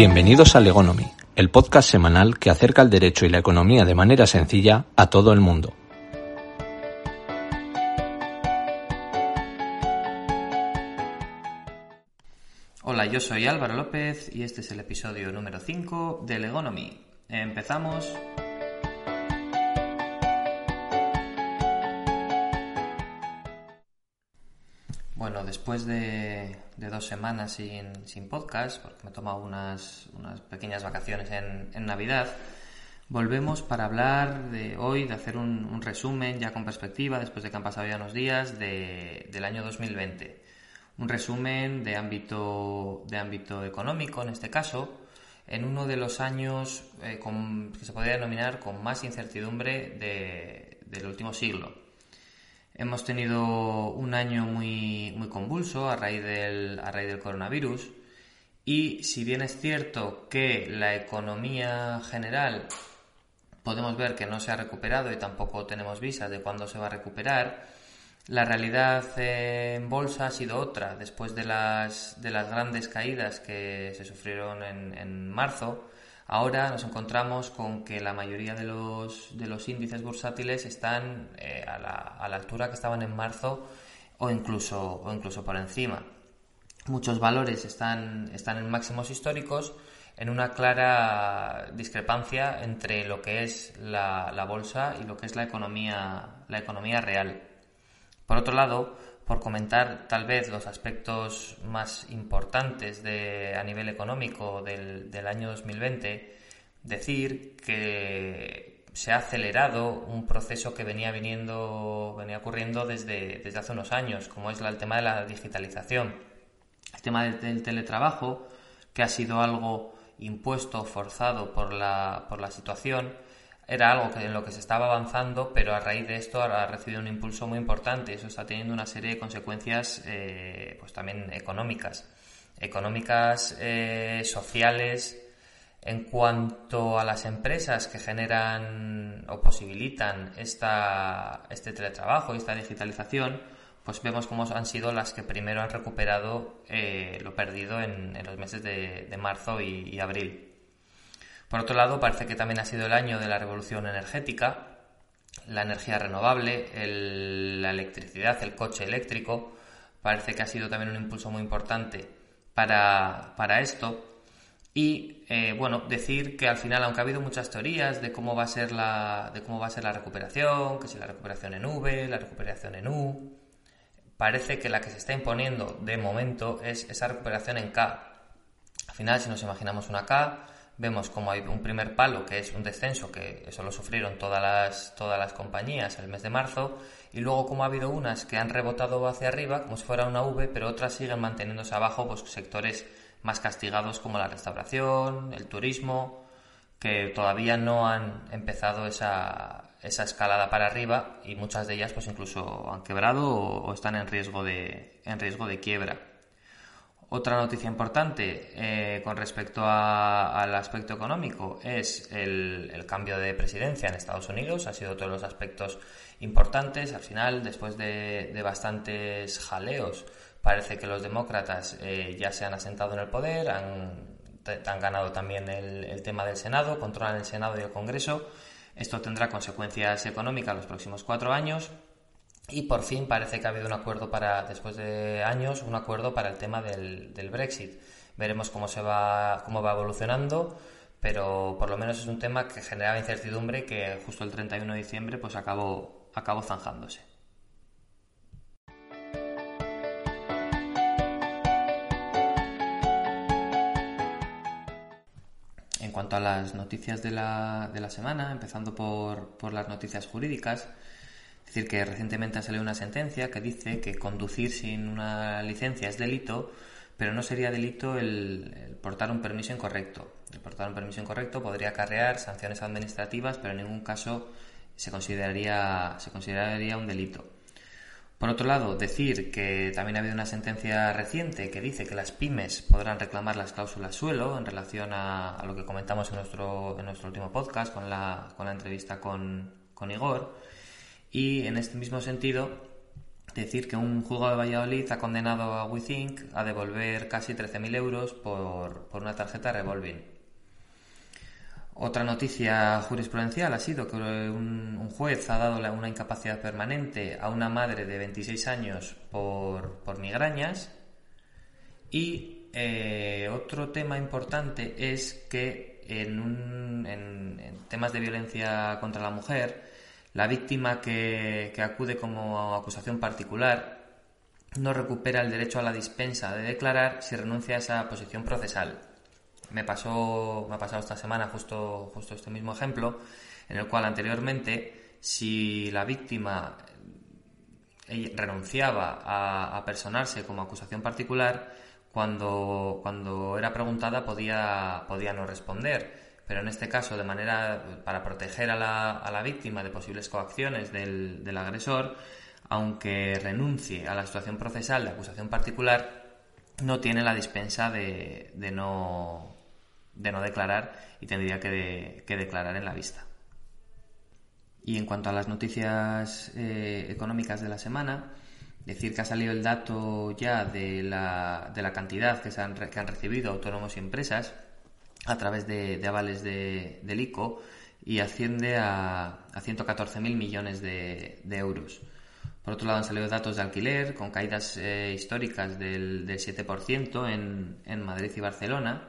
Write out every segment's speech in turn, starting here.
Bienvenidos a Legonomy, el podcast semanal que acerca el derecho y la economía de manera sencilla a todo el mundo. Hola, yo soy Álvaro López y este es el episodio número 5 de Legonomy. Empezamos. Después de, dos semanas sin, podcast, porque me he tomado unas, unas pequeñas vacaciones en, Navidad, volvemos para hablar de hoy, de hacer un, resumen ya con perspectiva, después de que han pasado ya unos días, del año 2020. Un resumen de ámbito, de ámbito económico, en este caso, en uno de los años eh, que se podría denominar con más incertidumbre del último siglo. Hemos tenido un año muy, muy convulso a raíz, del, a raíz del coronavirus y si bien es cierto que la economía general podemos ver que no se ha recuperado y tampoco tenemos visas de cuándo se va a recuperar, la realidad en bolsa ha sido otra. Después de las, de las grandes caídas que se sufrieron en, en marzo, Ahora nos encontramos con que la mayoría de los, de los índices bursátiles están eh, a, la, a, la, altura que estaban en marzo o incluso, o incluso por encima. Muchos valores están, están en máximos históricos en una clara discrepancia entre lo que es la, la bolsa y lo que es la economía, la economía real. Por otro lado, por comentar tal vez los aspectos más importantes a nivel económico del, del año 2020, decir que se ha acelerado un proceso que venía viniendo, venía ocurriendo desde, desde hace unos años, como es el tema de la digitalización. El tema del, teletrabajo, que ha sido algo impuesto, forzado por la, por la situación, era algo que, en lo que se estaba avanzando, pero a raíz de esto ha recibido un impulso muy importante. Eso está teniendo una serie de consecuencias, eh, pues también económicas, económicas, eh, sociales. En cuanto a las empresas que generan o posibilitan esta, este teletrabajo y esta digitalización, pues vemos cómo han sido las que primero han recuperado eh, lo perdido en, los meses de, marzo y abril. Por otro lado, parece que también ha sido el año de la revolución energética, la energía renovable, la electricidad, el coche eléctrico. Parece que ha sido también un impulso muy importante para, esto. Y eh, bueno, decir que al final, aunque ha habido muchas teorías de cómo va a ser la, de cómo va a ser la recuperación, que si la recuperación en V, la recuperación en U, parece que la que se está imponiendo de momento es esa recuperación en K. Al final, si nos imaginamos una K, vemos como hay un primer palo que es un descenso, que eso lo sufrieron todas las, todas las compañías el mes de marzo, y luego como ha habido unas que han rebotado hacia arriba, como si fuera una V, pero otras siguen manteniéndose abajo, pues sectores más castigados como la restauración, el turismo, que todavía no han empezado esa, esa escalada para arriba y muchas de ellas pues incluso han quebrado o, o están en riesgo de, en riesgo de quiebra. Otra noticia importante eh, con respecto al aspecto económico es el, cambio de presidencia en Estados Unidos. Ha sido todos los aspectos importantes. Al final, después de, bastantes jaleos, parece que los demócratas eh, ya se han asentado en el poder, han, ganado también el, tema del Senado, controlan el Senado y el Congreso. Esto tendrá consecuencias económicas los próximos cuatro años y por fin parece que ha habido un acuerdo para, después de años, un acuerdo para el tema del, Brexit. Veremos cómo se va, cómo va evolucionando, pero por lo menos es un tema que generaba incertidumbre que justo el 31 de diciembre pues acabó, acabó zanjándose. En cuanto a las noticias de la, de la semana, empezando por, por las noticias jurídicas, es decir, que recientemente ha salido una sentencia que dice que conducir sin una licencia es delito, pero no sería delito el, portar un permiso incorrecto. El portar un permiso incorrecto podría acarrear sanciones administrativas, pero en ningún caso se consideraría, se consideraría un delito. Por otro lado, decir que también ha habido una sentencia reciente que dice que las pymes podrán reclamar las cláusulas suelo en relación a, lo que comentamos en nuestro, en nuestro último podcast con la, con la entrevista con, con Igor. Y en este mismo sentido, decir que un juzgado de Valladolid ha condenado a WeThink a devolver casi 13.000 euros por, una tarjeta revolving. Otra noticia jurisprudencial ha sido que un, juez ha dado una incapacidad permanente a una madre de 26 años por, migrañas. Y eh, otro tema importante es que en, en temas de violencia contra la mujer, la víctima que, acude como acusación particular no recupera el derecho a la dispensa de declarar si renuncia a esa posición procesal. Me pasó, me ha pasado esta semana justo, justo este mismo ejemplo, en el cual anteriormente, si la víctima eh, renunciaba a, personarse como acusación particular, cuando, cuando era preguntada podía, podía no responder pero en este caso de manera para proteger a la, a la víctima de posibles coacciones del, del, agresor, aunque renuncie a la situación procesal de acusación particular, no tiene la dispensa de, de, no, de no declarar y tendría que, que, declarar en la vista. Y en cuanto a las noticias eh, económicas de la semana, decir que ha salido el dato ya de la, de la cantidad que, se han, que han recibido autónomos y empresas a través de, avales de, del ICO y asciende a, a 114.000 millones de, euros. Por otro lado, han salido datos de alquiler con caídas eh, históricas del, del 7% en, en, Madrid y Barcelona.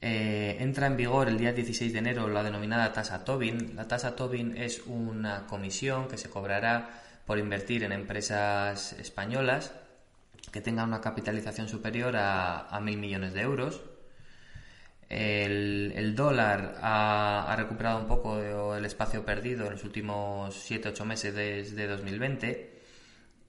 Eh, entra en vigor el día 16 de enero la denominada tasa Tobin. La tasa Tobin es una comisión que se cobrará por invertir en empresas españolas que tengan una capitalización superior a, a 1.000 millones de euros. El, dólar ha, recuperado un poco el espacio perdido en los últimos 7-8 meses desde 2020.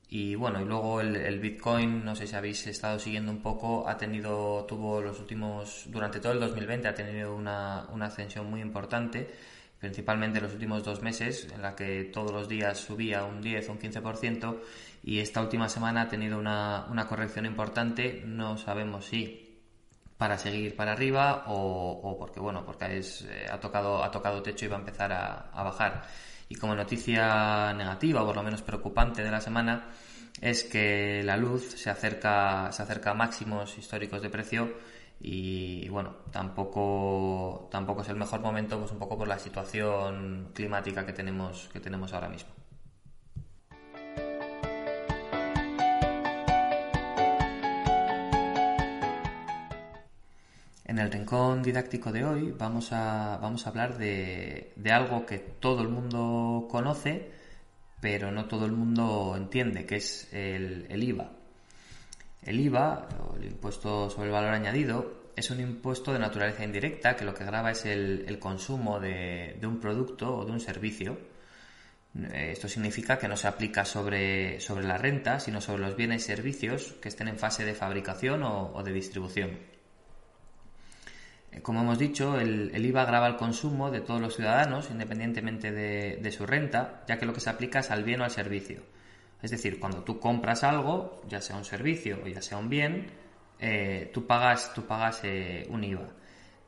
Y bueno, y luego el, Bitcoin, no sé si habéis estado siguiendo un poco, ha tenido, tuvo los últimos, durante todo el 2020 ha tenido una, ascensión muy importante, principalmente en los últimos dos meses, en la que todos los días subía un 10 o un 15%, y esta última semana ha tenido una corrección importante, no sabemos si para seguir para arriba o, porque bueno porque es, eh, ha tocado ha tocado techo y va a empezar a, bajar. Y como noticia negativa o por lo menos preocupante de la semana es que la luz se acerca se acerca a máximos históricos de precio y bueno tampoco tampoco es el mejor momento pues un poco por la situación climática que tenemos que tenemos ahora mismo En el rincón didáctico de hoy vamos a, vamos a hablar de, algo que todo el mundo conoce, pero no todo el mundo entiende, que es el, IVA. El IVA, o el impuesto sobre el valor añadido, es un impuesto de naturaleza indirecta que lo que grava es el, consumo de, un producto o de un servicio. Esto significa que no se aplica sobre, sobre la renta, sino sobre los bienes y servicios que estén en fase de fabricación o de distribución. Eh, como hemos dicho, el, IVA grava el consumo de todos los ciudadanos, independientemente de, su renta, ya que lo que se aplica es al bien o al servicio. Es decir, cuando tú compras algo, ya sea un servicio o ya sea un bien, eh, tú pagas, tú pagas eh, un IVA.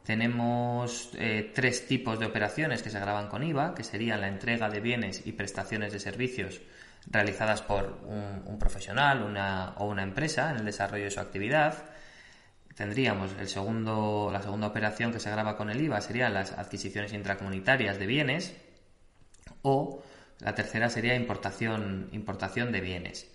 Tenemos tres tipos de operaciones que se graban con IVA, que serían la entrega de bienes y prestaciones de servicios realizadas por un, profesional o una empresa en el desarrollo de su actividad, tendríamos el segundo, la segunda operación que se graba con el IVA serían las adquisiciones intracomunitarias de bienes o la tercera sería importación, importación de bienes.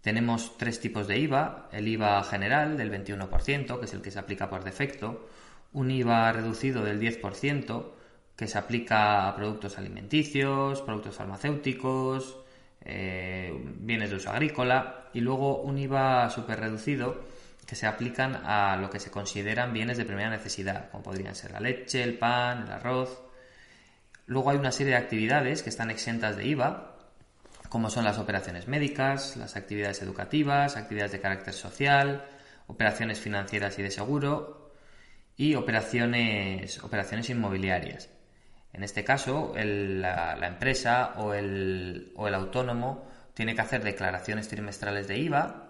Tenemos tres tipos de IVA, el IVA general del 21%, que es el que se aplica por defecto, un IVA reducido del 10%, que se aplica a productos alimenticios, productos farmacéuticos, eh, bienes de uso agrícola, y luego un IVA super reducido, que se aplican a lo que se consideran bienes de primera necesidad, como podrían ser la leche, el pan, el arroz. Luego hay una serie de actividades que están exentas de IVA, como son las operaciones médicas, las actividades educativas, actividades de carácter social, operaciones financieras y de seguro y operaciones, operaciones inmobiliarias. En este caso, la, empresa o el, o el autónomo tiene que hacer declaraciones trimestrales de IVA,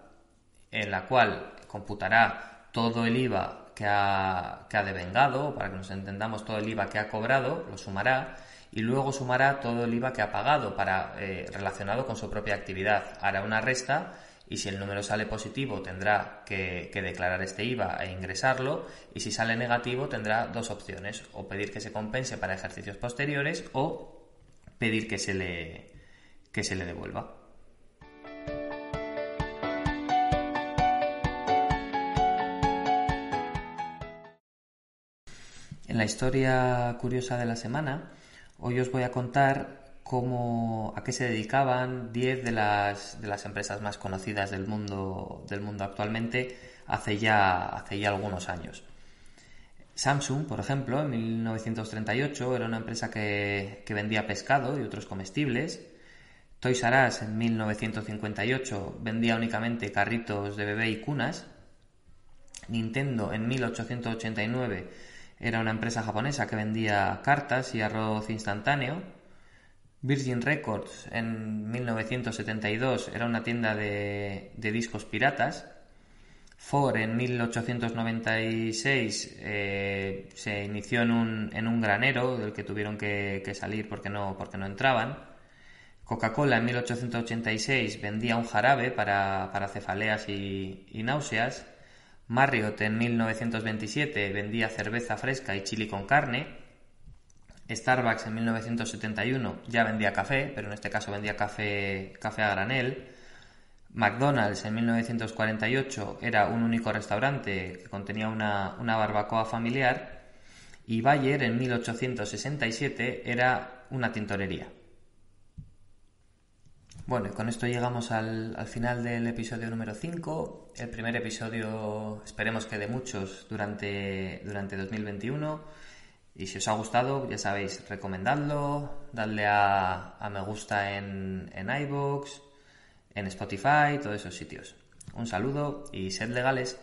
en la cual computará todo el IVA que ha, que ha devengado, para que nos entendamos todo el IVA que ha cobrado, lo sumará y luego sumará todo el IVA que ha pagado para, eh, relacionado con su propia actividad. Hará una resta y si el número sale positivo tendrá que, declarar este IVA e ingresarlo y si sale negativo tendrá dos opciones, o pedir que se compense para ejercicios posteriores o pedir que se le, que se le devuelva. En la historia curiosa de la semana, hoy os voy a contar cómo, a qué se dedicaban 10 de las, de las empresas más conocidas del mundo, del mundo actualmente hace ya, hace ya algunos años. Samsung, por ejemplo, en 1938 era una empresa que, que vendía pescado y otros comestibles. Toys R Us en 1958 vendía únicamente carritos de bebé y cunas. Nintendo en 1889 era una empresa japonesa que vendía cartas y arroz instantáneo. Virgin Records en 1972 era una tienda de, discos piratas. Ford en 1896 eh, se inició en un, en un, granero del que tuvieron que, salir porque no, porque no entraban. Coca-Cola en 1886 vendía un jarabe para, cefaleas y, y náuseas. Marriott en 1927 vendía cerveza fresca y chili con carne. Starbucks en 1971 ya vendía café, pero en este caso vendía café, café a granel. McDonald's en 1948 era un único restaurante que contenía una, barbacoa familiar. Y Bayer en 1867 era una tintorería. Bueno, con esto llegamos al, al, final del episodio número 5. El primer episodio esperemos que de muchos durante, durante 2021. Y si os ha gustado, ya sabéis, recomendadlo, dadle a, me gusta en, en iVoox, en Spotify, todos esos sitios. Un saludo y sed legales.